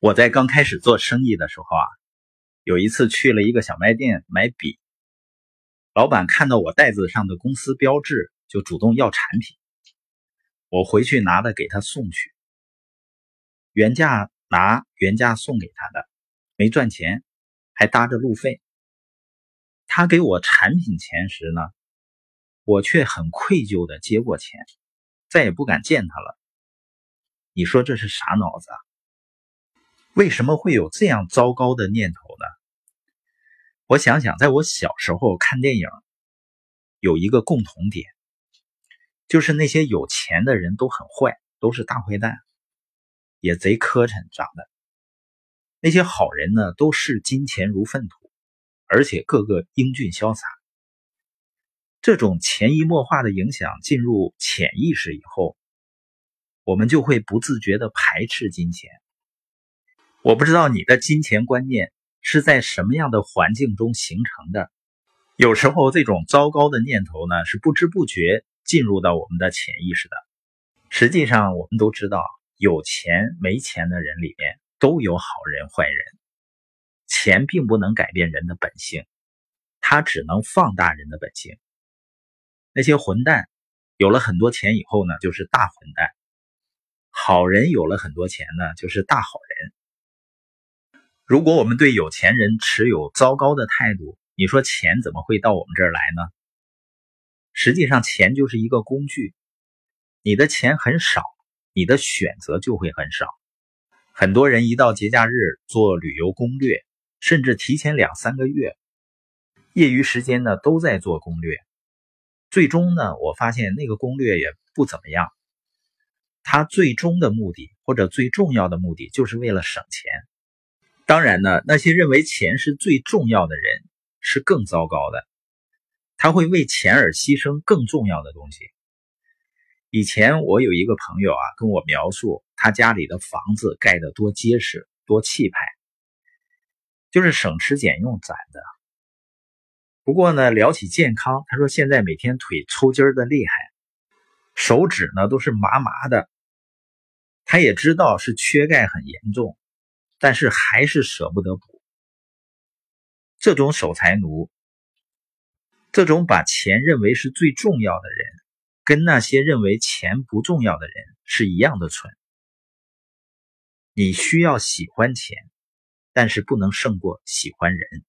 我在刚开始做生意的时候啊，有一次去了一个小卖店买笔，老板看到我袋子上的公司标志，就主动要产品。我回去拿了给他送去，原价拿原价送给他的，没赚钱，还搭着路费。他给我产品钱时呢，我却很愧疚的接过钱，再也不敢见他了。你说这是啥脑子啊？为什么会有这样糟糕的念头呢？我想想，在我小时候看电影，有一个共同点，就是那些有钱的人都很坏，都是大坏蛋，也贼磕碜，长得。那些好人呢，都视金钱如粪土，而且个个英俊潇洒。这种潜移默化的影响进入潜意识以后，我们就会不自觉的排斥金钱。我不知道你的金钱观念是在什么样的环境中形成的。有时候，这种糟糕的念头呢，是不知不觉进入到我们的潜意识的。实际上，我们都知道，有钱没钱的人里面都有好人坏人。钱并不能改变人的本性，它只能放大人的本性。那些混蛋有了很多钱以后呢，就是大混蛋；好人有了很多钱呢，就是大好人。如果我们对有钱人持有糟糕的态度，你说钱怎么会到我们这儿来呢？实际上，钱就是一个工具。你的钱很少，你的选择就会很少。很多人一到节假日做旅游攻略，甚至提前两三个月，业余时间呢都在做攻略。最终呢，我发现那个攻略也不怎么样。他最终的目的或者最重要的目的，就是为了省钱。当然呢，那些认为钱是最重要的人是更糟糕的，他会为钱而牺牲更重要的东西。以前我有一个朋友啊，跟我描述他家里的房子盖得多结实、多气派，就是省吃俭用攒的。不过呢，聊起健康，他说现在每天腿抽筋儿的厉害，手指呢都是麻麻的。他也知道是缺钙很严重。但是还是舍不得补。这种守财奴，这种把钱认为是最重要的人，跟那些认为钱不重要的人是一样的蠢。你需要喜欢钱，但是不能胜过喜欢人。